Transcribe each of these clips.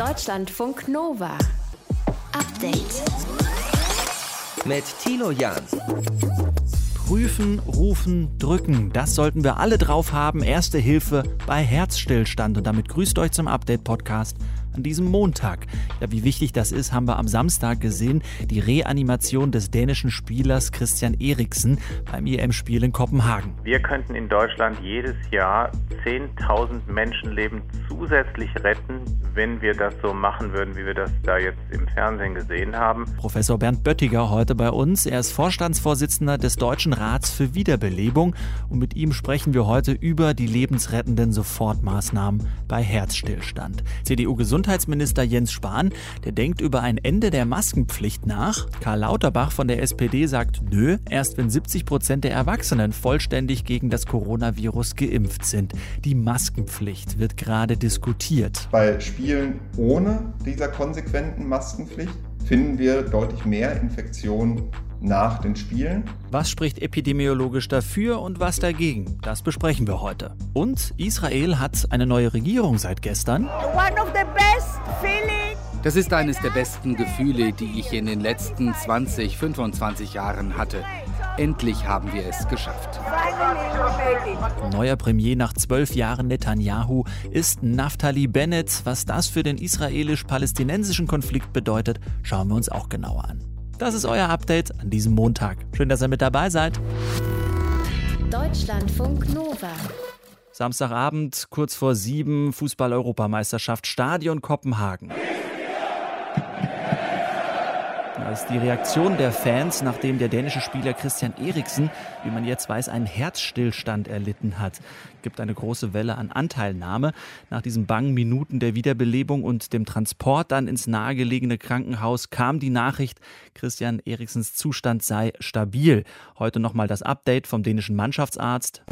Deutschlandfunk Nova. Update. Mit Tilo Jan. Prüfen, rufen, drücken. Das sollten wir alle drauf haben. Erste Hilfe bei Herzstillstand. Und damit grüßt euch zum Update-Podcast an diesem Montag. Ja, wie wichtig das ist, haben wir am Samstag gesehen. Die Reanimation des dänischen Spielers Christian Eriksen beim EM-Spiel in Kopenhagen. Wir könnten in Deutschland jedes Jahr 10.000 Menschenleben zusätzlich retten, wenn wir das so machen würden, wie wir das da jetzt im Fernsehen gesehen haben. Professor Bernd Böttiger heute bei uns. Er ist Vorstandsvorsitzender des Deutschen Rats für Wiederbelebung und mit ihm sprechen wir heute über die lebensrettenden Sofortmaßnahmen bei Herzstillstand. CDU-Gesundheitsminister Jens Spahn, der denkt über ein Ende der Maskenpflicht nach. Karl Lauterbach von der SPD sagt, nö, erst wenn 70 Prozent der Erwachsenen vollständig gegen das Coronavirus geimpft sind. Die Maskenpflicht wird gerade diskutiert. Bei Spielen ohne dieser konsequenten Maskenpflicht finden wir deutlich mehr Infektionen nach den Spielen. Was spricht epidemiologisch dafür und was dagegen? Das besprechen wir heute. Und Israel hat eine neue Regierung seit gestern. Das ist eines der besten Gefühle, die ich in den letzten 20, 25 Jahren hatte. Endlich haben wir es geschafft. Neuer Premier nach zwölf Jahren Netanyahu ist Naftali Bennett. Was das für den israelisch-palästinensischen Konflikt bedeutet, schauen wir uns auch genauer an. Das ist euer Update an diesem Montag. Schön, dass ihr mit dabei seid. Deutschlandfunk Nova. Samstagabend, kurz vor sieben, Fußball-Europameisterschaft, Stadion Kopenhagen. Das ist die Reaktion der Fans, nachdem der dänische Spieler Christian Eriksen, wie man jetzt weiß, einen Herzstillstand erlitten hat. Gibt eine große Welle an Anteilnahme. Nach diesen bangen Minuten der Wiederbelebung und dem Transport dann ins nahegelegene Krankenhaus kam die Nachricht, Christian Eriksens Zustand sei stabil. Heute nochmal das Update vom dänischen Mannschaftsarzt.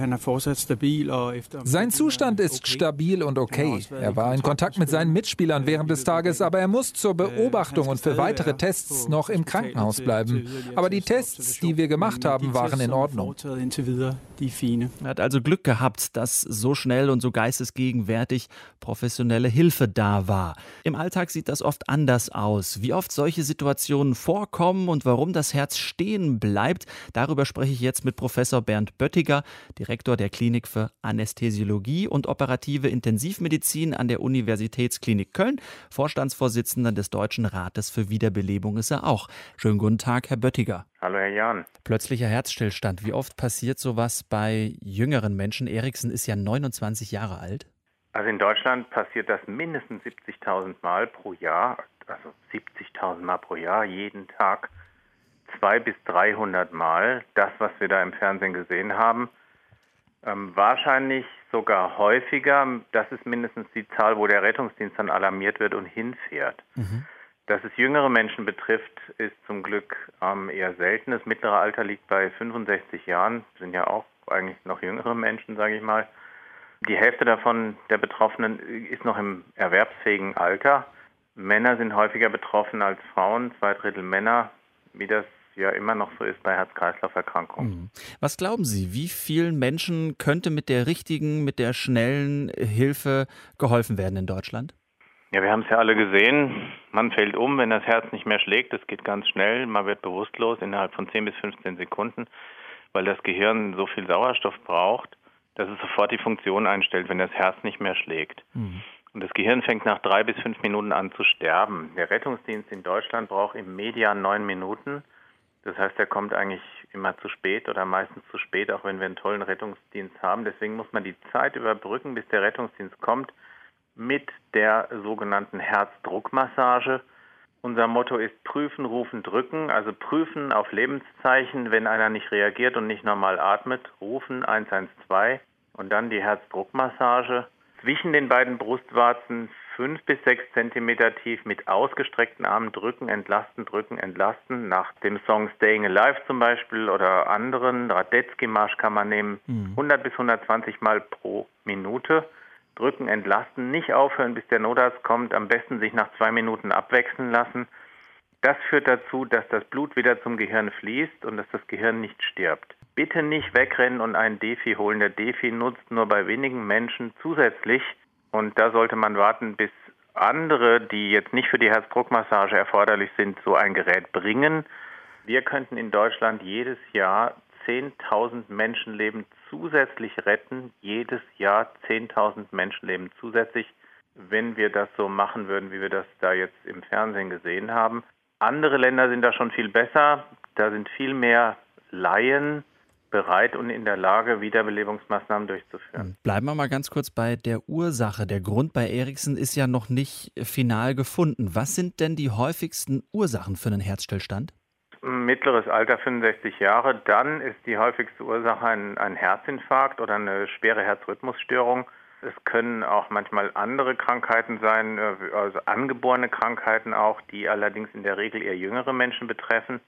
Sein Zustand ist stabil und okay. Er war in Kontakt mit seinen Mitspielern während des Tages, aber er muss zur Beobachtung und für weitere Tests noch noch im Krankenhaus bleiben. Aber die Tests, die wir gemacht haben, waren in Ordnung. Er hat also Glück gehabt, dass so schnell und so geistesgegenwärtig professionelle Hilfe da war. Im Alltag sieht das oft anders aus. Wie oft solche Situationen vorkommen und warum das Herz stehen bleibt, darüber spreche ich jetzt mit Professor Bernd Böttiger, Direktor der Klinik für Anästhesiologie und operative Intensivmedizin an der Universitätsklinik Köln, Vorstandsvorsitzender des Deutschen Rates für Wiederbelebung ist er auch. Schönen guten Tag, Herr Böttiger. Hallo, Herr Jan. Plötzlicher Herzstillstand. Wie oft passiert sowas bei jüngeren Menschen? Eriksen ist ja 29 Jahre alt. Also in Deutschland passiert das mindestens 70.000 Mal pro Jahr, also 70.000 Mal pro Jahr, jeden Tag, zwei bis 300 Mal. Das, was wir da im Fernsehen gesehen haben, ähm, wahrscheinlich sogar häufiger. Das ist mindestens die Zahl, wo der Rettungsdienst dann alarmiert wird und hinfährt. Mhm. Dass es jüngere Menschen betrifft, ist zum Glück ähm, eher selten. Das mittlere Alter liegt bei 65 Jahren, sind ja auch eigentlich noch jüngere Menschen, sage ich mal. Die Hälfte davon der Betroffenen ist noch im erwerbsfähigen Alter. Männer sind häufiger betroffen als Frauen, zwei Drittel Männer, wie das ja immer noch so ist bei Herz-Kreislauf-Erkrankungen. Mhm. Was glauben Sie, wie vielen Menschen könnte mit der richtigen, mit der schnellen Hilfe geholfen werden in Deutschland? Ja, wir haben es ja alle gesehen. Man fällt um, wenn das Herz nicht mehr schlägt. Das geht ganz schnell. Man wird bewusstlos innerhalb von 10 bis 15 Sekunden, weil das Gehirn so viel Sauerstoff braucht, dass es sofort die Funktion einstellt, wenn das Herz nicht mehr schlägt. Mhm. Und das Gehirn fängt nach drei bis fünf Minuten an zu sterben. Der Rettungsdienst in Deutschland braucht im Median neun Minuten. Das heißt, er kommt eigentlich immer zu spät oder meistens zu spät, auch wenn wir einen tollen Rettungsdienst haben. Deswegen muss man die Zeit überbrücken, bis der Rettungsdienst kommt mit der sogenannten Herzdruckmassage. Unser Motto ist prüfen, rufen, drücken, also prüfen auf Lebenszeichen, wenn einer nicht reagiert und nicht normal atmet, rufen 112 und dann die Herzdruckmassage. Zwischen den beiden Brustwarzen fünf bis sechs Zentimeter tief mit ausgestreckten Armen drücken, entlasten, drücken, entlasten. Nach dem Song Staying Alive zum Beispiel oder anderen, Radetzky-Marsch kann man nehmen, 100 mhm. bis 120 Mal pro Minute drücken, entlasten, nicht aufhören, bis der Notarzt kommt, am besten sich nach zwei Minuten abwechseln lassen. Das führt dazu, dass das Blut wieder zum Gehirn fließt und dass das Gehirn nicht stirbt. Bitte nicht wegrennen und einen Defi holen. Der Defi nutzt nur bei wenigen Menschen zusätzlich und da sollte man warten, bis andere, die jetzt nicht für die Herzdruckmassage erforderlich sind, so ein Gerät bringen. Wir könnten in Deutschland jedes Jahr 10.000 Menschenleben zusätzlich retten, jedes Jahr 10.000 Menschenleben zusätzlich, wenn wir das so machen würden, wie wir das da jetzt im Fernsehen gesehen haben. Andere Länder sind da schon viel besser, da sind viel mehr Laien bereit und in der Lage, Wiederbelebungsmaßnahmen durchzuführen. Bleiben wir mal ganz kurz bei der Ursache. Der Grund bei Eriksen ist ja noch nicht final gefunden. Was sind denn die häufigsten Ursachen für einen Herzstillstand? Mittleres Alter 65 Jahre. Dann ist die häufigste Ursache ein, ein Herzinfarkt oder eine schwere Herzrhythmusstörung. Es können auch manchmal andere Krankheiten sein, äh, also angeborene Krankheiten auch, die allerdings in der Regel eher jüngere Menschen betreffen.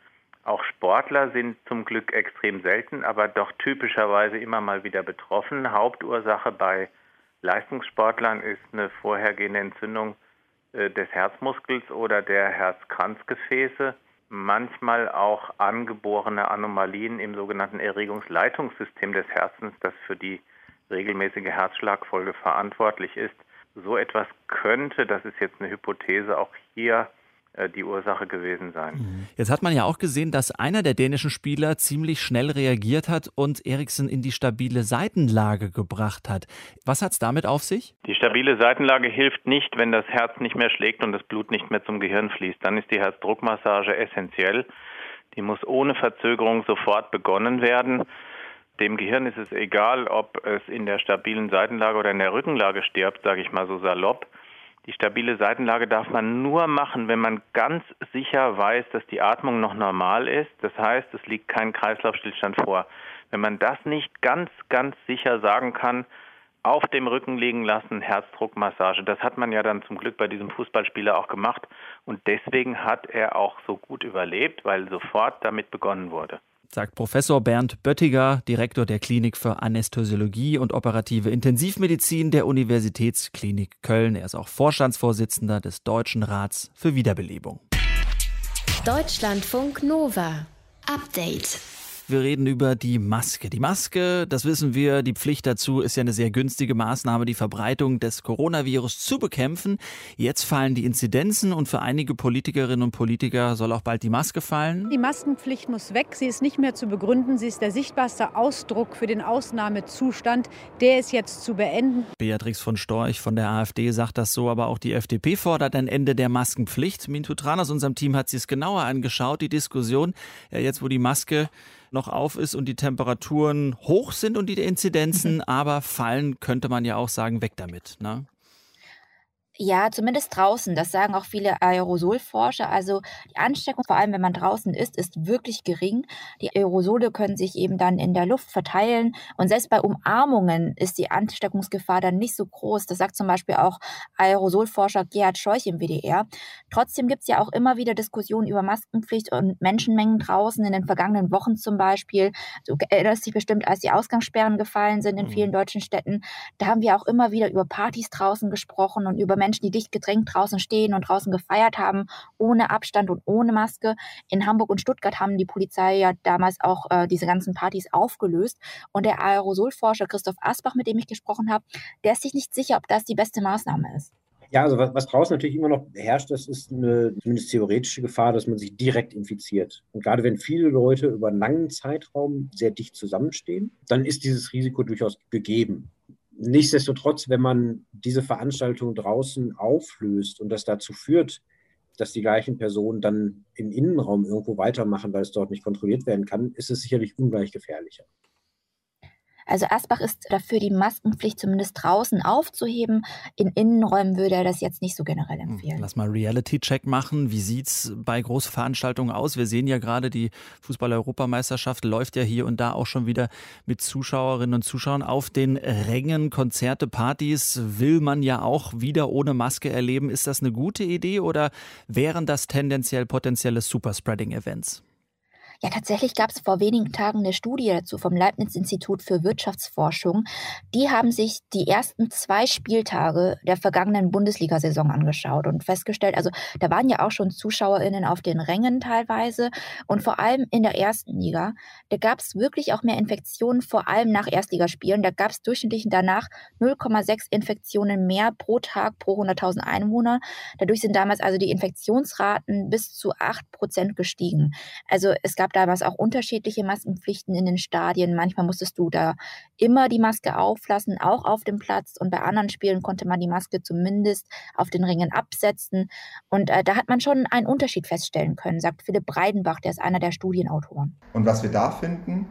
Auch Sportler sind zum Glück extrem selten, aber doch typischerweise immer mal wieder betroffen. Hauptursache bei Leistungssportlern ist eine vorhergehende Entzündung äh, des Herzmuskels oder der Herzkranzgefäße manchmal auch angeborene Anomalien im sogenannten Erregungsleitungssystem des Herzens, das für die regelmäßige Herzschlagfolge verantwortlich ist. So etwas könnte, das ist jetzt eine Hypothese, auch hier die Ursache gewesen sein. Mhm. Jetzt hat man ja auch gesehen, dass einer der dänischen Spieler ziemlich schnell reagiert hat und Eriksen in die stabile Seitenlage gebracht hat. Was hat es damit auf sich? Die stabile Seitenlage hilft nicht, wenn das Herz nicht mehr schlägt und das Blut nicht mehr zum Gehirn fließt. Dann ist die Herzdruckmassage essentiell. Die muss ohne Verzögerung sofort begonnen werden. Dem Gehirn ist es egal, ob es in der stabilen Seitenlage oder in der Rückenlage stirbt, sage ich mal so salopp. Die stabile Seitenlage darf man nur machen, wenn man ganz sicher weiß, dass die Atmung noch normal ist. Das heißt, es liegt kein Kreislaufstillstand vor. Wenn man das nicht ganz, ganz sicher sagen kann, auf dem Rücken liegen lassen, Herzdruckmassage. Das hat man ja dann zum Glück bei diesem Fußballspieler auch gemacht. Und deswegen hat er auch so gut überlebt, weil sofort damit begonnen wurde sagt Professor Bernd Böttiger, Direktor der Klinik für Anästhesiologie und operative Intensivmedizin der Universitätsklinik Köln. Er ist auch Vorstandsvorsitzender des Deutschen Rats für Wiederbelebung. Deutschlandfunk Nova. Update. Wir reden über die Maske. Die Maske, das wissen wir, die Pflicht dazu ist ja eine sehr günstige Maßnahme, die Verbreitung des Coronavirus zu bekämpfen. Jetzt fallen die Inzidenzen und für einige Politikerinnen und Politiker soll auch bald die Maske fallen. Die Maskenpflicht muss weg. Sie ist nicht mehr zu begründen. Sie ist der sichtbarste Ausdruck für den Ausnahmezustand. Der ist jetzt zu beenden. Beatrix von Storch von der AfD sagt das so, aber auch die FDP fordert ein Ende der Maskenpflicht. Mintu Tran aus unserem Team hat sich es genauer angeschaut, die Diskussion. Ja, jetzt, wo die Maske noch auf ist und die Temperaturen hoch sind und die Inzidenzen aber fallen, könnte man ja auch sagen, weg damit. Ne? Ja, zumindest draußen. Das sagen auch viele Aerosolforscher. Also die Ansteckung, vor allem wenn man draußen ist, ist wirklich gering. Die Aerosole können sich eben dann in der Luft verteilen. Und selbst bei Umarmungen ist die Ansteckungsgefahr dann nicht so groß. Das sagt zum Beispiel auch Aerosolforscher Gerhard Scheuch im WDR. Trotzdem gibt es ja auch immer wieder Diskussionen über Maskenpflicht und Menschenmengen draußen. In den vergangenen Wochen zum Beispiel. Du erinnerst dich bestimmt, als die Ausgangssperren gefallen sind in mhm. vielen deutschen Städten. Da haben wir auch immer wieder über Partys draußen gesprochen und über Menschen, Menschen, die dicht gedrängt draußen stehen und draußen gefeiert haben, ohne Abstand und ohne Maske. In Hamburg und Stuttgart haben die Polizei ja damals auch äh, diese ganzen Partys aufgelöst. Und der Aerosolforscher Christoph Asbach, mit dem ich gesprochen habe, der ist sich nicht sicher, ob das die beste Maßnahme ist. Ja, also was, was, draußen natürlich immer noch herrscht, das ist eine zumindest theoretische Gefahr, dass man sich direkt infiziert. Und gerade wenn viele Leute über einen langen Zeitraum sehr dicht zusammenstehen, dann ist dieses Risiko durchaus gegeben. Nichtsdestotrotz, wenn man diese Veranstaltung draußen auflöst und das dazu führt, dass die gleichen Personen dann im Innenraum irgendwo weitermachen, weil es dort nicht kontrolliert werden kann, ist es sicherlich ungleich gefährlicher. Also Asbach ist dafür, die Maskenpflicht zumindest draußen aufzuheben. In Innenräumen würde er das jetzt nicht so generell hm, empfehlen. Lass mal Reality-Check machen. Wie sieht es bei Großveranstaltungen aus? Wir sehen ja gerade, die Fußball-Europameisterschaft läuft ja hier und da auch schon wieder mit Zuschauerinnen und Zuschauern auf den Rängen. Konzerte, Partys will man ja auch wieder ohne Maske erleben. Ist das eine gute Idee oder wären das tendenziell potenzielle Superspreading-Events? Ja, tatsächlich gab es vor wenigen Tagen eine Studie dazu vom Leibniz-Institut für Wirtschaftsforschung. Die haben sich die ersten zwei Spieltage der vergangenen Bundesliga-Saison angeschaut und festgestellt, also da waren ja auch schon ZuschauerInnen auf den Rängen teilweise und vor allem in der ersten Liga, da gab es wirklich auch mehr Infektionen, vor allem nach Erstligaspielen. Da gab es durchschnittlich danach 0,6 Infektionen mehr pro Tag pro 100.000 Einwohner. Dadurch sind damals also die Infektionsraten bis zu 8 Prozent gestiegen. Also es gab gab damals auch unterschiedliche Maskenpflichten in den Stadien. Manchmal musstest du da immer die Maske auflassen, auch auf dem Platz. Und bei anderen Spielen konnte man die Maske zumindest auf den Ringen absetzen. Und äh, da hat man schon einen Unterschied feststellen können, sagt Philipp Breidenbach, der ist einer der Studienautoren. Und was wir da finden,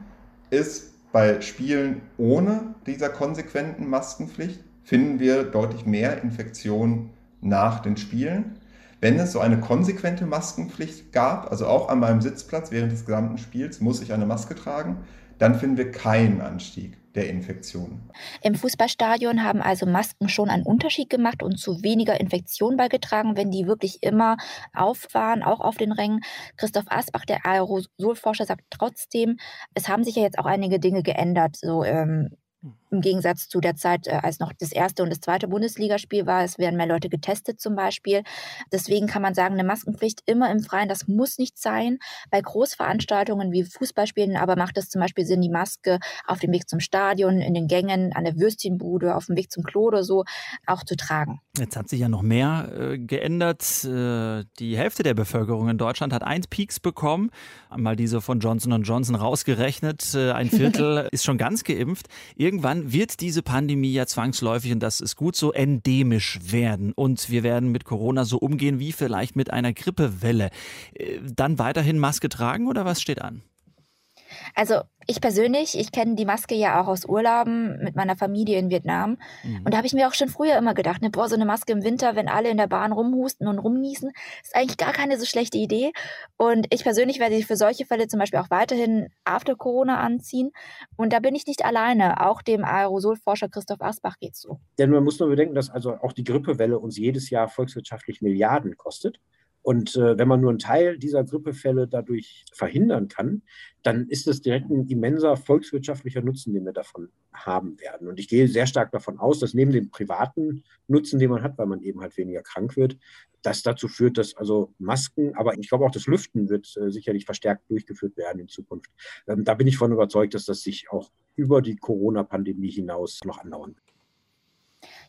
ist bei Spielen ohne dieser konsequenten Maskenpflicht, finden wir deutlich mehr Infektionen nach den Spielen. Wenn es so eine konsequente Maskenpflicht gab, also auch an meinem Sitzplatz während des gesamten Spiels muss ich eine Maske tragen, dann finden wir keinen Anstieg der Infektionen. Im Fußballstadion haben also Masken schon einen Unterschied gemacht und zu weniger Infektionen beigetragen, wenn die wirklich immer auf waren, auch auf den Rängen. Christoph Asbach, der Aerosolforscher, sagt trotzdem, es haben sich ja jetzt auch einige Dinge geändert. So ähm, im Gegensatz zu der Zeit, äh, als noch das erste und das zweite Bundesligaspiel war. Es werden mehr Leute getestet zum Beispiel. Deswegen kann man sagen, eine Maskenpflicht immer im Freien, das muss nicht sein. Bei Großveranstaltungen wie Fußballspielen aber macht es zum Beispiel Sinn, die Maske auf dem Weg zum Stadion, in den Gängen, an der Würstchenbude, auf dem Weg zum Klo oder so auch zu tragen. Jetzt hat sich ja noch mehr äh, geändert. Äh, die Hälfte der Bevölkerung in Deutschland hat eins Peaks bekommen. Einmal diese von Johnson Johnson rausgerechnet. Äh, ein Viertel ist schon ganz geimpft. Irgendwann wird diese Pandemie ja zwangsläufig, und das ist gut so, endemisch werden. Und wir werden mit Corona so umgehen wie vielleicht mit einer Grippewelle. Äh, dann weiterhin Maske tragen oder was steht an? Also ich persönlich, ich kenne die Maske ja auch aus Urlauben mit meiner Familie in Vietnam. Mhm. Und da habe ich mir auch schon früher immer gedacht, ne, boah, so eine Maske im Winter, wenn alle in der Bahn rumhusten und rumniesen, ist eigentlich gar keine so schlechte Idee. Und ich persönlich werde sie für solche Fälle zum Beispiel auch weiterhin after Corona anziehen. Und da bin ich nicht alleine. Auch dem Aerosolforscher Christoph Asbach geht es so. Denn man muss nur bedenken, dass also auch die Grippewelle uns jedes Jahr volkswirtschaftlich Milliarden kostet. Und äh, wenn man nur einen Teil dieser Grippefälle dadurch verhindern kann, dann ist es direkt ein immenser volkswirtschaftlicher Nutzen, den wir davon haben werden. Und ich gehe sehr stark davon aus, dass neben dem privaten Nutzen, den man hat, weil man eben halt weniger krank wird, das dazu führt, dass also Masken, aber ich glaube auch das Lüften wird äh, sicherlich verstärkt durchgeführt werden in Zukunft. Ähm, da bin ich von überzeugt, dass das sich auch über die Corona-Pandemie hinaus noch andauern wird.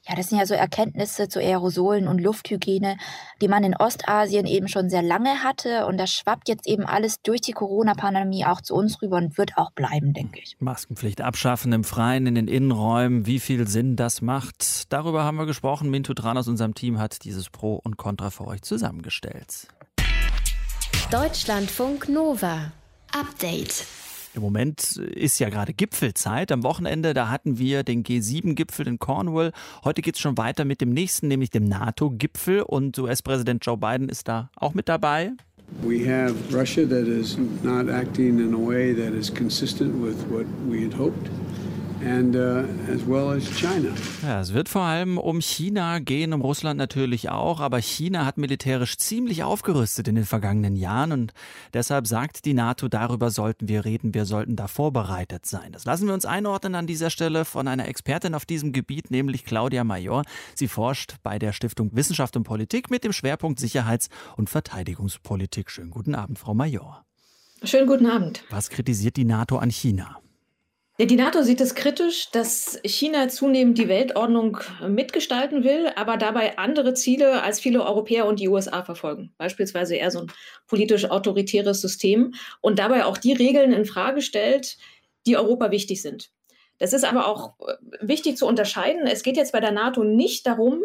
Ja, das sind ja so Erkenntnisse zu Aerosolen und Lufthygiene, die man in Ostasien eben schon sehr lange hatte. Und das schwappt jetzt eben alles durch die Corona-Pandemie auch zu uns rüber und wird auch bleiben, denke ich. Maskenpflicht abschaffen im Freien, in den Innenräumen, wie viel Sinn das macht. Darüber haben wir gesprochen. Mintu Tran aus unserem Team hat dieses Pro und Contra für euch zusammengestellt. Deutschlandfunk Nova. Update. Im Moment ist ja gerade Gipfelzeit. Am Wochenende, da hatten wir den G7-Gipfel in Cornwall. Heute geht es schon weiter mit dem nächsten, nämlich dem NATO-Gipfel. Und US-Präsident Joe Biden ist da auch mit dabei. We have Russia that is not acting in a way that is consistent with what we had hoped and uh, as well as China. Ja, es wird vor allem um China gehen, um Russland natürlich auch, aber China hat militärisch ziemlich aufgerüstet in den vergangenen Jahren und deshalb sagt die NATO, darüber sollten wir reden, wir sollten da vorbereitet sein. Das lassen wir uns einordnen an dieser Stelle von einer Expertin auf diesem Gebiet, nämlich Claudia Major. Sie forscht bei der Stiftung Wissenschaft und Politik mit dem Schwerpunkt Sicherheits- und Verteidigungspolitik. Schönen guten Abend, Frau Major. Schönen guten Abend. Was kritisiert die NATO an China? Ja, die NATO sieht es kritisch, dass China zunehmend die Weltordnung mitgestalten will, aber dabei andere Ziele als viele Europäer und die USA verfolgen. Beispielsweise eher so ein politisch autoritäres System und dabei auch die Regeln in Frage stellt, die Europa wichtig sind. Das ist aber auch äh, wichtig zu unterscheiden. Es geht jetzt bei der NATO nicht darum,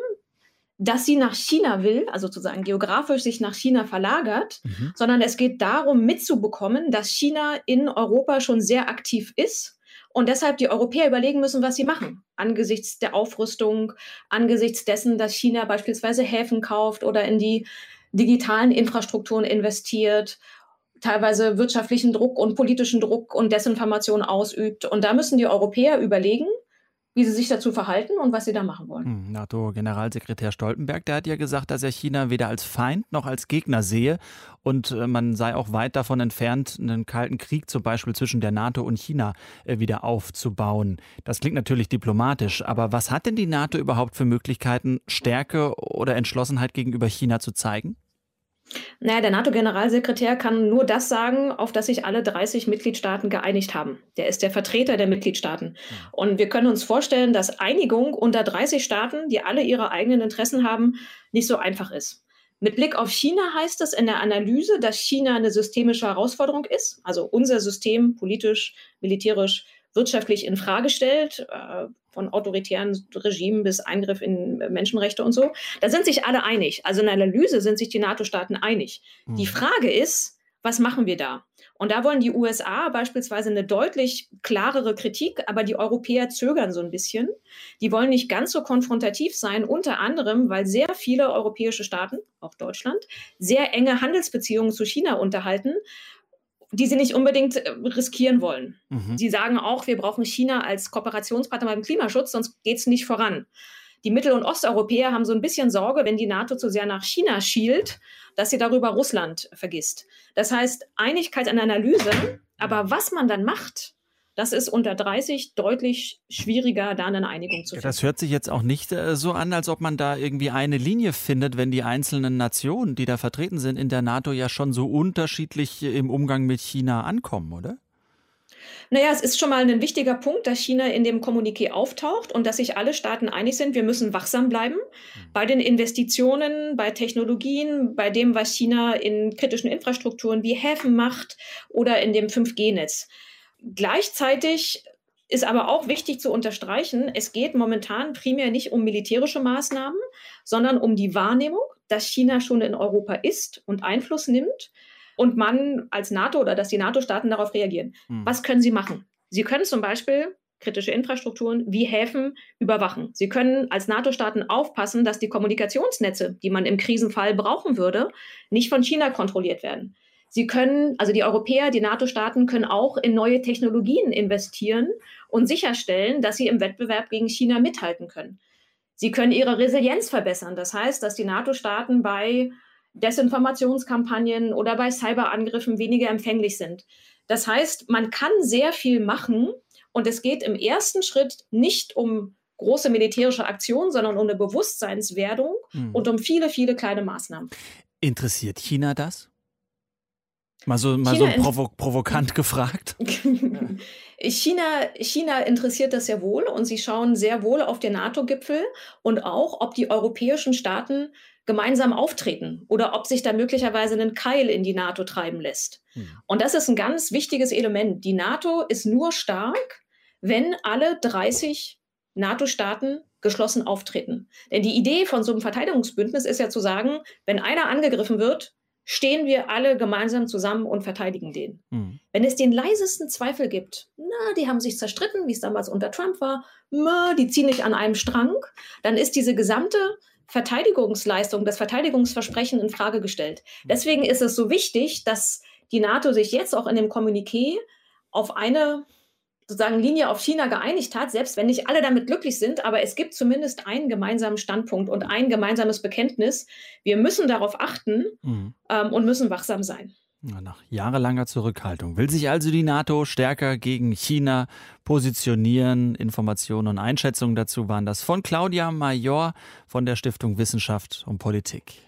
dass sie nach China will, also sozusagen geografisch sich nach China verlagert, mhm. sondern es geht darum, mitzubekommen, dass China in Europa schon sehr aktiv ist und deshalb die Europäer überlegen müssen, was sie machen. Angesichts der Aufrüstung, angesichts dessen, dass China beispielsweise Häfen kauft oder in die digitalen Infrastrukturen investiert, teilweise wirtschaftlichen Druck und politischen Druck und Desinformation ausübt. Und da müssen die Europäer überlegen, wie sie sich dazu verhalten und was sie da machen wollen. Hm, NATO-Generalsekretär Stoltenberg, der hat ja gesagt, dass er China weder als Feind noch als Gegner sehe und äh, man sei auch weit davon entfernt, einen kalten Krieg zum Beispiel zwischen der NATO und China äh, wieder aufzubauen. Das klingt natürlich diplomatisch, aber was hat denn die NATO überhaupt für Möglichkeiten, Stärke oder Entschlossenheit gegenüber China zu zeigen? Naja, der NATO-Generalsekretär kann nur das sagen, auf das sich alle 30 Mitgliedstaaten geeinigt haben. Der ist der Vertreter der Mitgliedstaaten. Und wir können uns vorstellen, dass Einigung unter 30 Staaten, die alle ihre eigenen Interessen haben, nicht so einfach ist. Mit Blick auf China heißt es in der Analyse, dass China eine systemische Herausforderung ist, also unser System politisch, militärisch, wirtschaftlich in Frage stellt, äh, von autoritären Regimen bis Eingriff in Menschenrechte und so. Da sind sich alle einig. Also in der Analyse sind sich die NATO-Staaten einig. Mhm. Die Frage ist, was machen wir da? Und da wollen die USA beispielsweise eine deutlich klarere Kritik, aber die Europäer zögern so ein bisschen. Die wollen nicht ganz so konfrontativ sein, unter anderem, weil sehr viele europäische Staaten, auch Deutschland, sehr enge Handelsbeziehungen zu China unterhalten die sie nicht unbedingt äh, riskieren wollen. Mhm. Sie sagen auch, wir brauchen China als Kooperationspartner beim Klimaschutz, sonst geht es nicht voran. Die Mittel- und Osteuropäer haben so ein bisschen Sorge, wenn die NATO zu sehr nach China schielt, dass sie darüber Russland vergisst. Das heißt, Einigkeit an Analyse, aber was man dann macht, das ist unter 30 deutlich schwieriger, da eine Einigung zu finden. Das hört sich jetzt auch nicht äh, so an, als ob man da irgendwie eine Linie findet, wenn die einzelnen Nationen, die da vertreten sind in der NATO, ja schon so unterschiedlich im Umgang mit China ankommen, oder? Naja, es ist schon mal ein wichtiger Punkt, dass China in dem Kommuniqué auftaucht und dass sich alle Staaten einig sind, wir müssen wachsam bleiben mhm. bei den Investitionen, bei Technologien, bei dem, was China in kritischen Infrastrukturen wie Häfen macht oder in dem 5G-Netz. Gleichzeitig ist aber auch wichtig zu unterstreichen, es geht momentan primär nicht um militärische Maßnahmen, sondern um die Wahrnehmung, dass China schon in Europa ist und Einfluss nimmt und man als NATO oder dass die NATO-Staaten darauf reagieren. Hm. Was können sie machen? Sie können zum Beispiel kritische Infrastrukturen wie Häfen überwachen. Sie können als NATO-Staaten aufpassen, dass die Kommunikationsnetze, die man im Krisenfall brauchen würde, nicht von China kontrolliert werden. Sie können, also die Europäer, die NATO-Staaten können auch in neue Technologien investieren und sicherstellen, dass sie im Wettbewerb gegen China mithalten können. Sie können ihre Resilienz verbessern. Das heißt, dass die NATO-Staaten bei Desinformationskampagnen oder bei Cyberangriffen weniger empfänglich sind. Das heißt, man kann sehr viel machen und es geht im ersten Schritt nicht um große militärische Aktionen, sondern um eine Bewusstseinswerdung hm. und um viele, viele kleine Maßnahmen. Interessiert China das? Mal so, mal so provo provokant gefragt. China, China interessiert das sehr wohl und sie schauen sehr wohl auf den NATO-Gipfel und auch, ob die europäischen Staaten gemeinsam auftreten oder ob sich da möglicherweise einen Keil in die NATO treiben lässt. Hm. Und das ist ein ganz wichtiges Element. Die NATO ist nur stark, wenn alle 30 NATO-Staaten geschlossen auftreten. Denn die Idee von so einem Verteidigungsbündnis ist ja zu sagen, wenn einer angegriffen wird, stehen wir alle gemeinsam zusammen und verteidigen den. Mhm. Wenn es den leisesten Zweifel gibt, na, die haben sich zerstritten, wie es damals unter Trump war, na, die ziehen nicht an einem Strang, dann ist diese gesamte Verteidigungsleistung, das Verteidigungsversprechen in Frage gestellt. Mhm. Deswegen ist es so wichtig, dass die NATO sich jetzt auch in dem Kommuniqué auf eine sozusagen Linie auf China geeinigt hat, selbst wenn nicht alle damit glücklich sind, aber es gibt zumindest einen gemeinsamen Standpunkt und ein gemeinsames Bekenntnis. Wir müssen darauf achten mhm. ähm, und müssen wachsam sein. Nach jahrelanger Zurückhaltung will sich also die NATO stärker gegen China positionieren. Informationen und Einschätzungen dazu waren das von Claudia Major von der Stiftung Wissenschaft und Politik.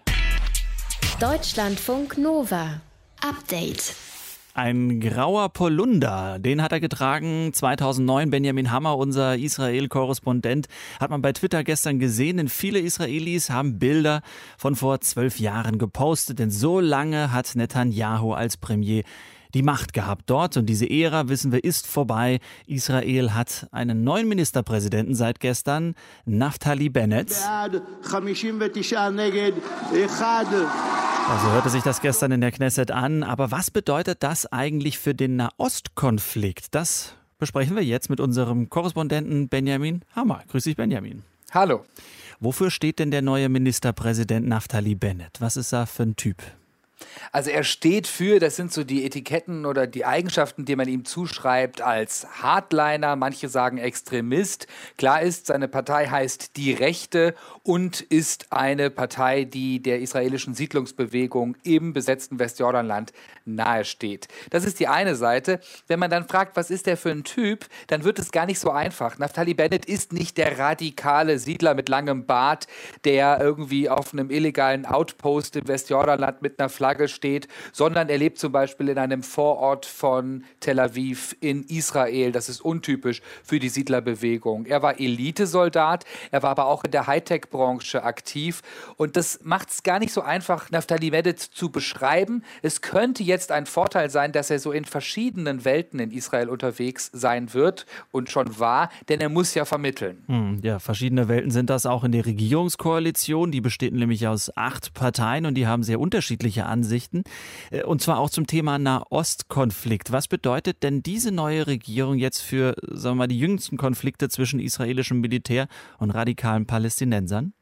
Deutschlandfunk Nova. Update. Ein grauer Polunder, den hat er getragen 2009. Benjamin Hammer, unser Israel-Korrespondent, hat man bei Twitter gestern gesehen. Denn viele Israelis haben Bilder von vor zwölf Jahren gepostet. Denn so lange hat Netanyahu als Premier die Macht gehabt dort und diese Ära, wissen wir, ist vorbei. Israel hat einen neuen Ministerpräsidenten seit gestern, Naftali Bennett. Also hörte sich das gestern in der Knesset an. Aber was bedeutet das eigentlich für den Nahostkonflikt? Das besprechen wir jetzt mit unserem Korrespondenten Benjamin Hammer. Grüß dich, Benjamin. Hallo. Wofür steht denn der neue Ministerpräsident Naftali Bennett? Was ist er für ein Typ? Also er steht für, das sind so die Etiketten oder die Eigenschaften, die man ihm zuschreibt als Hardliner, manche sagen Extremist. Klar ist, seine Partei heißt Die Rechte und ist eine Partei, die der israelischen Siedlungsbewegung im besetzten Westjordanland nahesteht. Das ist die eine Seite. Wenn man dann fragt, was ist der für ein Typ, dann wird es gar nicht so einfach. Naftali Bennett ist nicht der radikale Siedler mit langem Bart, der irgendwie auf einem illegalen Outpost im Westjordanland mit einer Flagge steht, sondern er lebt zum Beispiel in einem Vorort von Tel Aviv in Israel. Das ist untypisch für die Siedlerbewegung. Er war Elitesoldat, er war aber auch in der Hightech-Branche aktiv und das macht es gar nicht so einfach, Naftali Bennett zu beschreiben. Es könnte jetzt jetzt ein Vorteil sein, dass er so in verschiedenen Welten in Israel unterwegs sein wird und schon war, denn er muss ja vermitteln. Hm, ja, verschiedene Welten sind das auch in der Regierungskoalition. Die besteht nämlich aus acht Parteien und die haben sehr unterschiedliche Ansichten. Äh, und zwar auch zum Thema Nahostkonflikt. Was bedeutet denn diese neue Regierung jetzt für, sagen wir mal, die jüngsten Konflikte zwischen israelischem Militär und radikalen Palästinensern?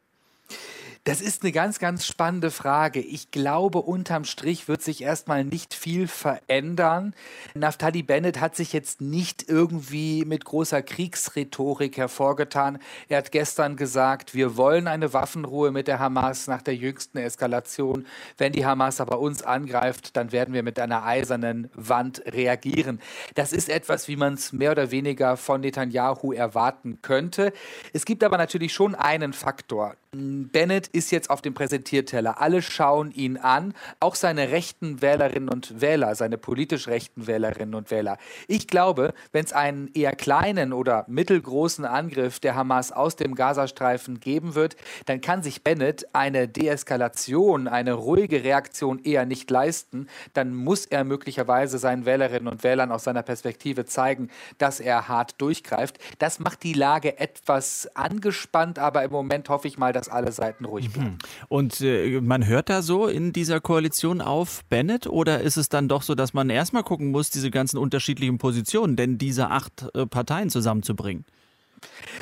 Das ist eine ganz, ganz spannende Frage. Ich glaube, unterm Strich wird sich erstmal nicht viel verändern. Naftali Bennett hat sich jetzt nicht irgendwie mit großer Kriegsrhetorik hervorgetan. Er hat gestern gesagt, wir wollen eine Waffenruhe mit der Hamas nach der jüngsten Eskalation. Wenn die Hamas aber uns angreift, dann werden wir mit einer eisernen Wand reagieren. Das ist etwas, wie man es mehr oder weniger von Netanyahu erwarten könnte. Es gibt aber natürlich schon einen Faktor. Bennett ist jetzt auf dem Präsentierteller. Alle schauen ihn an, auch seine rechten Wählerinnen und Wähler, seine politisch rechten Wählerinnen und Wähler. Ich glaube, wenn es einen eher kleinen oder mittelgroßen Angriff der Hamas aus dem Gazastreifen geben wird, dann kann sich Bennett eine Deeskalation, eine ruhige Reaktion eher nicht leisten. Dann muss er möglicherweise seinen Wählerinnen und Wählern aus seiner Perspektive zeigen, dass er hart durchgreift. Das macht die Lage etwas angespannt, aber im Moment hoffe ich mal, dass alle Seiten ruhig bleiben. Und äh, man hört da so in dieser Koalition auf Bennett oder ist es dann doch so, dass man erstmal gucken muss, diese ganzen unterschiedlichen Positionen, denn diese acht äh, Parteien zusammenzubringen?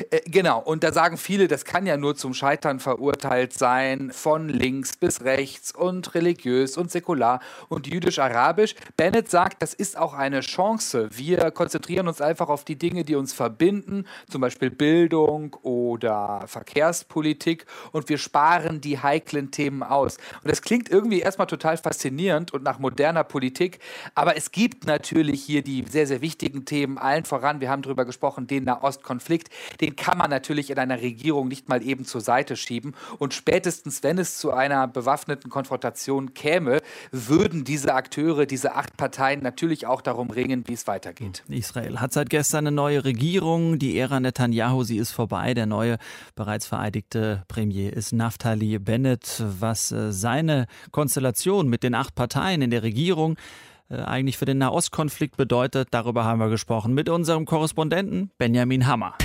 Äh, genau, und da sagen viele, das kann ja nur zum Scheitern verurteilt sein, von links bis rechts und religiös und säkular und jüdisch-arabisch. Bennett sagt, das ist auch eine Chance. Wir konzentrieren uns einfach auf die Dinge, die uns verbinden, zum Beispiel Bildung oder Verkehrspolitik, und wir sparen die heiklen Themen aus. Und das klingt irgendwie erstmal total faszinierend und nach moderner Politik, aber es gibt natürlich hier die sehr, sehr wichtigen Themen, allen voran, wir haben darüber gesprochen, den Nahostkonflikt den kann man natürlich in einer Regierung nicht mal eben zur Seite schieben. Und spätestens, wenn es zu einer bewaffneten Konfrontation käme, würden diese Akteure, diese acht Parteien natürlich auch darum ringen, wie es weitergeht. Israel hat seit gestern eine neue Regierung. Die Ära Netanyahu, sie ist vorbei. Der neue, bereits vereidigte Premier ist Naftali Bennett. Was äh, seine Konstellation mit den acht Parteien in der Regierung äh, eigentlich für den Nahostkonflikt bedeutet, darüber haben wir gesprochen mit unserem Korrespondenten Benjamin Hammer.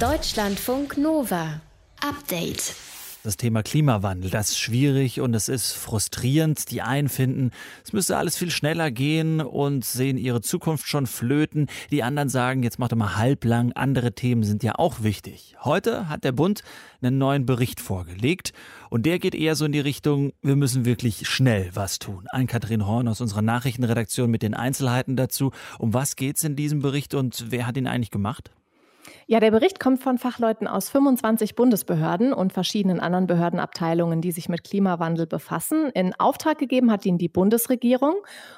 Deutschlandfunk Nova. Update. Das Thema Klimawandel, das ist schwierig und es ist frustrierend. Die einen finden, es müsste alles viel schneller gehen und sehen ihre Zukunft schon flöten. Die anderen sagen, jetzt macht doch mal halblang, andere Themen sind ja auch wichtig. Heute hat der Bund einen neuen Bericht vorgelegt und der geht eher so in die Richtung, wir müssen wirklich schnell was tun. Ein Kathrin Horn aus unserer Nachrichtenredaktion mit den Einzelheiten dazu. Um was geht es in diesem Bericht und wer hat ihn eigentlich gemacht? Ja, der Bericht kommt von Fachleuten aus 25 Bundesbehörden und verschiedenen anderen Behördenabteilungen, die sich mit Klimawandel befassen. In Auftrag gegeben hat ihn die Bundesregierung.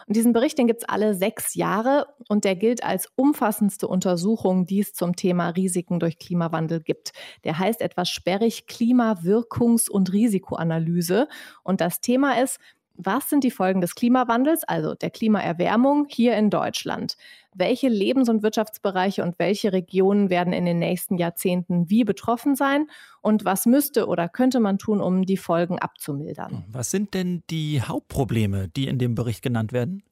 Und diesen Bericht, den gibt es alle sechs Jahre und der gilt als umfassendste Untersuchung, die es zum Thema Risiken durch Klimawandel gibt. Der heißt etwas sperrig Klimawirkungs- und Risikoanalyse. Und das Thema ist, was sind die Folgen des Klimawandels, also der Klimaerwärmung hier in Deutschland? Welche Lebens- und Wirtschaftsbereiche und welche Regionen werden in den nächsten Jahrzehnten wie betroffen sein? Und was müsste oder könnte man tun, um die Folgen abzumildern? Was sind denn die Hauptprobleme, die in dem Bericht genannt werden?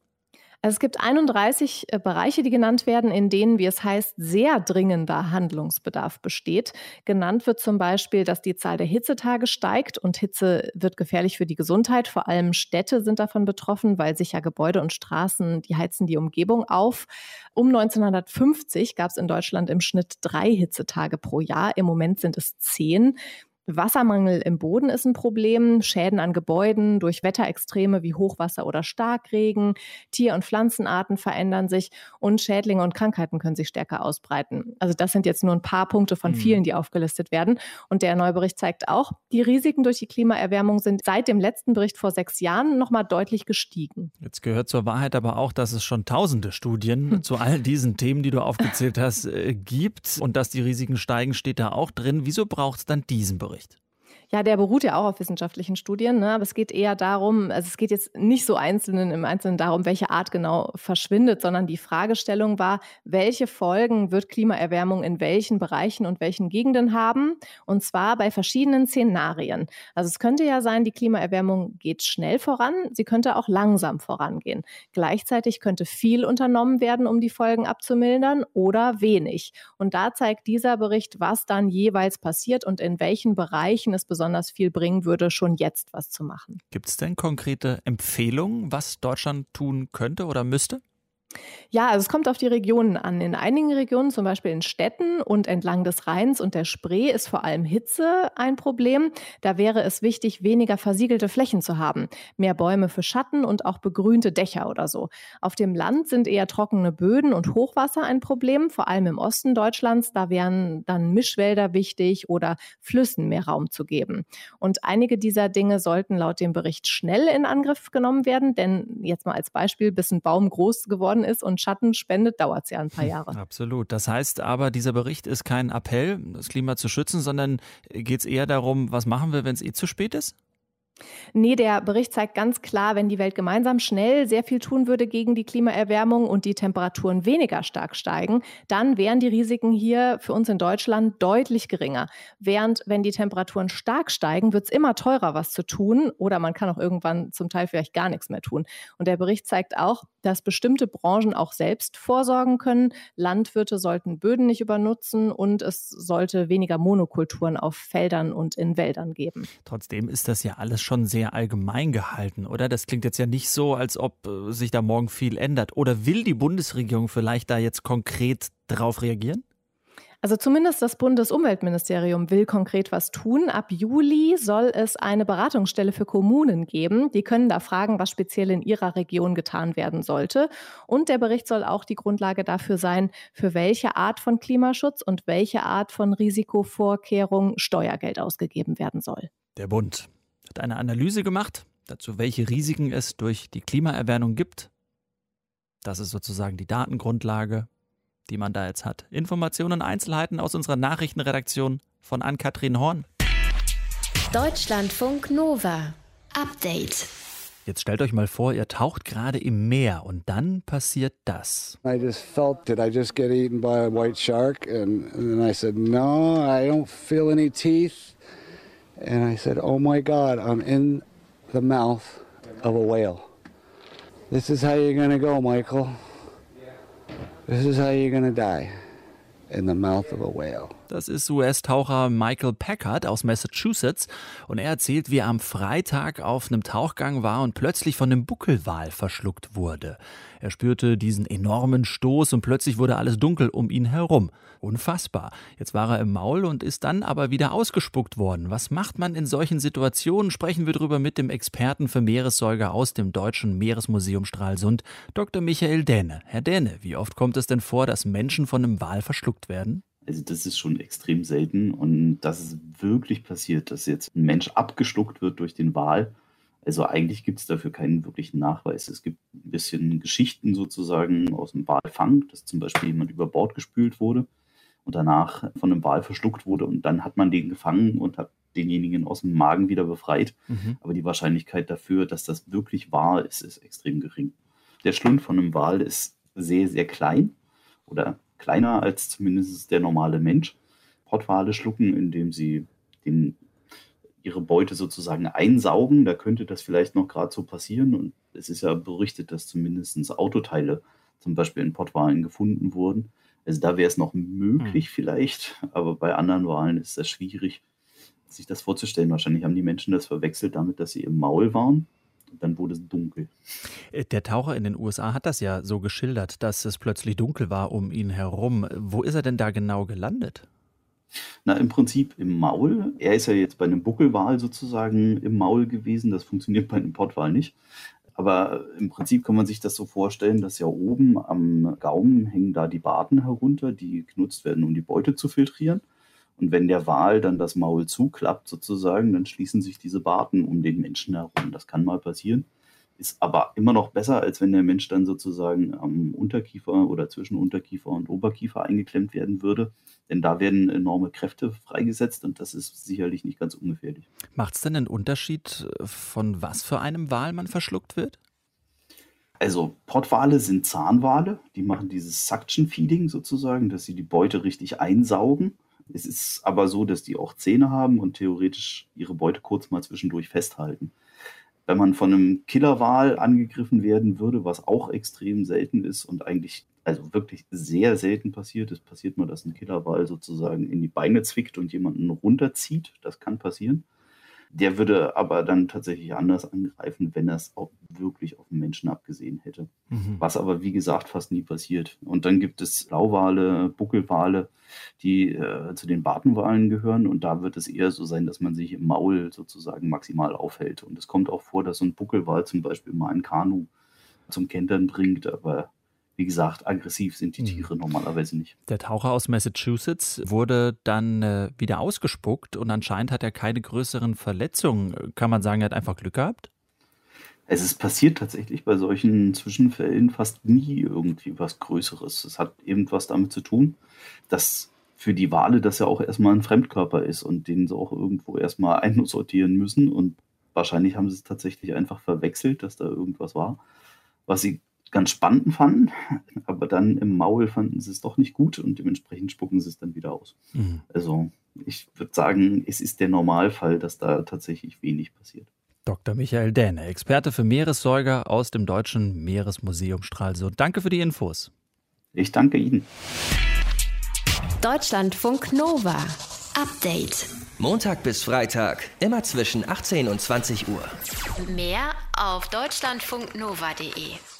Es gibt 31 äh, Bereiche, die genannt werden, in denen, wie es heißt, sehr dringender Handlungsbedarf besteht. Genannt wird zum Beispiel, dass die Zahl der Hitzetage steigt und Hitze wird gefährlich für die Gesundheit. Vor allem Städte sind davon betroffen, weil sich ja Gebäude und Straßen, die heizen die Umgebung auf. Um 1950 gab es in Deutschland im Schnitt drei Hitzetage pro Jahr. Im Moment sind es zehn. Wassermangel im Boden ist ein Problem, Schäden an Gebäuden durch Wetterextreme wie Hochwasser oder Starkregen, Tier- und Pflanzenarten verändern sich und Schädlinge und Krankheiten können sich stärker ausbreiten. Also das sind jetzt nur ein paar Punkte von mhm. vielen, die aufgelistet werden. Und der neue Bericht zeigt auch, die Risiken durch die Klimaerwärmung sind seit dem letzten Bericht vor sechs Jahren nochmal deutlich gestiegen. Jetzt gehört zur Wahrheit aber auch, dass es schon tausende Studien hm. zu all diesen Themen, die du aufgezählt hast, äh, gibt. Und dass die Risiken steigen, steht da auch drin. Wieso braucht es dann diesen Bericht? Bericht. Ja, der beruht ja auch auf wissenschaftlichen Studien, ne? aber es geht eher darum, also es geht jetzt nicht so einzelnen im Einzelnen darum, welche Art genau verschwindet, sondern die Fragestellung war, welche Folgen wird Klimaerwärmung in welchen Bereichen und welchen Gegenden haben? Und zwar bei verschiedenen Szenarien. Also es könnte ja sein, die Klimaerwärmung geht schnell voran, sie könnte auch langsam vorangehen. Gleichzeitig könnte viel unternommen werden, um die Folgen abzumildern oder wenig. Und da zeigt dieser Bericht, was dann jeweils passiert und in welchen Bereichen es besonders besonders viel bringen würde, schon jetzt was zu machen. Gibt es denn konkrete Empfehlungen, was Deutschland tun könnte oder müsste? Ja, also es kommt auf die Regionen an. In einigen Regionen, zum Beispiel in Städten und entlang des Rheins und der Spree, ist vor allem Hitze ein Problem. Da wäre es wichtig, weniger versiegelte Flächen zu haben, mehr Bäume für Schatten und auch begrünte Dächer oder so. Auf dem Land sind eher trockene Böden und Hochwasser ein Problem, vor allem im Osten Deutschlands. Da wären dann Mischwälder wichtig oder Flüssen mehr Raum zu geben. Und einige dieser Dinge sollten laut dem Bericht schnell in Angriff genommen werden, denn jetzt mal als Beispiel, bis ein Baum groß geworden geworden ist und Schatten spendet, dauert es ja ein paar Jahre. Absolut. Das heißt aber, dieser Bericht ist kein Appell, das Klima zu schützen, sondern geht es eher darum, was machen wir, wenn es eh zu spät ist? Nee, der Bericht zeigt ganz klar, wenn die Welt gemeinsam schnell sehr viel tun würde gegen die Klimaerwärmung und die Temperaturen weniger stark steigen, dann wären die Risiken hier für uns in Deutschland deutlich geringer. Während wenn die Temperaturen stark steigen, wird es immer teurer, was zu tun oder man kann auch irgendwann zum Teil vielleicht gar nichts mehr tun. Und der Bericht zeigt auch, dass bestimmte Branchen auch selbst vorsorgen können. Landwirte sollten Böden nicht übernutzen und es sollte weniger Monokulturen auf Feldern und in Wäldern geben. Trotzdem ist das ja alles schon sehr allgemein gehalten, oder? Das klingt jetzt ja nicht so, als ob äh, sich da morgen viel ändert. Oder will die Bundesregierung vielleicht da jetzt konkret drauf reagieren? Also zumindest das Bundesumweltministerium will konkret was tun. Ab Juli soll es eine Beratungsstelle für Kommunen geben. Die können da fragen, was speziell in ihrer Region getan werden sollte. Und der Bericht soll auch die Grundlage dafür sein, für welche Art von Klimaschutz und welche Art von Risikovorkehrung Steuergeld ausgegeben werden soll. Der Bund hat eine Analyse gemacht, dazu welche Risiken es durch die Klimaerwärmung gibt. Das ist sozusagen die Datengrundlage, die man da jetzt hat. Informationen und Einzelheiten aus unserer Nachrichtenredaktion von Ann-Kathrin Horn. Deutschlandfunk Nova. Update. Jetzt stellt euch mal vor, ihr taucht gerade im Meer und dann passiert das. I just felt did I just get eaten by a white shark and, and then I said no, I don't feel any teeth. And I said, Oh my God, I'm in the mouth of a whale. This is how you're going to go, Michael. This is how you're going to die in the mouth of a whale. Das ist US-Taucher Michael Packard aus Massachusetts und er erzählt, wie er am Freitag auf einem Tauchgang war und plötzlich von einem Buckelwal verschluckt wurde. Er spürte diesen enormen Stoß und plötzlich wurde alles dunkel um ihn herum. Unfassbar. Jetzt war er im Maul und ist dann aber wieder ausgespuckt worden. Was macht man in solchen Situationen? Sprechen wir darüber mit dem Experten für Meeressäuger aus dem Deutschen Meeresmuseum Stralsund, Dr. Michael Däne. Herr Däne, wie oft kommt es denn vor, dass Menschen von einem Wal verschluckt werden? Also das ist schon extrem selten und dass es wirklich passiert, dass jetzt ein Mensch abgeschluckt wird durch den Wal. Also eigentlich gibt es dafür keinen wirklichen Nachweis. Es gibt ein bisschen Geschichten sozusagen aus dem Walfang, dass zum Beispiel jemand über Bord gespült wurde und danach von einem Wal verschluckt wurde und dann hat man den gefangen und hat denjenigen aus dem Magen wieder befreit. Mhm. Aber die Wahrscheinlichkeit dafür, dass das wirklich wahr ist, ist extrem gering. Der Schlund von einem Wal ist sehr, sehr klein oder kleiner als zumindest der normale Mensch. Pottwale schlucken, indem sie den, ihre Beute sozusagen einsaugen. Da könnte das vielleicht noch gerade so passieren. Und es ist ja berichtet, dass zumindest Autoteile zum Beispiel in Pottwalen gefunden wurden. Also da wäre es noch möglich hm. vielleicht, aber bei anderen Wahlen ist das schwierig, sich das vorzustellen. Wahrscheinlich haben die Menschen das verwechselt damit, dass sie im Maul waren dann wurde es dunkel. Äh, der Taucher in den USA hat das ja so geschildert, dass es plötzlich dunkel war um ihn herum. Wo ist er denn da genau gelandet? Na, im Prinzip im Maul. Er ist ja jetzt bei einem Buckelwal sozusagen im Maul gewesen. Das funktioniert bei einem Pottwal nicht. Aber im Prinzip kann man sich das so vorstellen, dass ja oben am Gaumen hängen da die Barten herunter, die genutzt werden, um die Beute zu filtrieren. Und wenn der Wal dann das Maul zuklappt sozusagen, dann schließen sich diese Barten um den Menschen herum. Das kann mal passieren. Ist aber immer noch besser, als wenn der Mensch dann sozusagen am Unterkiefer oder zwischen Unterkiefer und Oberkiefer eingeklemmt werden würde. Denn da werden enorme Kräfte freigesetzt und das ist sicherlich nicht ganz ungefährlich. Macht es denn einen Unterschied, von was für einem Wal man verschluckt wird? Also Pottwale sind Zahnwale, die machen dieses Suction Feeding sozusagen, dass sie die Beute richtig einsaugen. Es ist aber so, dass die auch Zähne haben und theoretisch ihre Beute kurz mal zwischendurch festhalten. Wenn man von einem Killerwal angegriffen werden würde, was auch extrem selten ist und eigentlich also wirklich sehr selten passiert, es passiert nur, dass ein Killerwal sozusagen in die Beine zwickt und jemanden runterzieht. Das kann passieren. Der würde aber dann tatsächlich anders angreifen, wenn er es auch wirklich auf den Menschen abgesehen hätte. Mhm. Was aber, wie gesagt, fast nie passiert. Und dann gibt es Blauwale, Buckelwale, die äh, zu den Bartenwalen gehören. Und da wird es eher so sein, dass man sich im Maul sozusagen maximal aufhält. Und es kommt auch vor, dass so ein Buckelwal zum Beispiel mal ein Kanu zum Kentern bringt, aber wie gesagt, aggressiv sind die mhm. Tiere normalerweise nicht. Der Taucher aus Massachusetts wurde dann äh, wieder ausgespuckt und anscheinend hat er keine größeren Verletzungen. Kann man sagen, er hat einfach Glück gehabt? Es ist passiert tatsächlich bei solchen Zwischenfällen fast nie irgendwie was Größeres. Es hat irgendwas damit zu tun, dass für die Wale das ja auch erstmal ein Fremdkörper ist und den sie auch irgendwo erstmal einsortieren müssen. Und wahrscheinlich haben sie es tatsächlich einfach verwechselt, dass da irgendwas war, was sie ganz spannend fanden, aber dann im Maul fanden sie es doch nicht gut und dementsprechend spucken sie es dann wieder aus. Mhm. Also ich würde sagen, es ist der Normalfall, dass da tatsächlich wenig passiert. Dr. Michael Däne, Experte für Meeressäuger aus dem Deutschen Meeresmuseum Stralsund. Danke für die Infos. Ich danke Ihnen. Deutschlandfunk Nova. Update. Montag bis Freitag, immer zwischen 18 und 20 Uhr. Mehr auf deutschlandfunknova.de.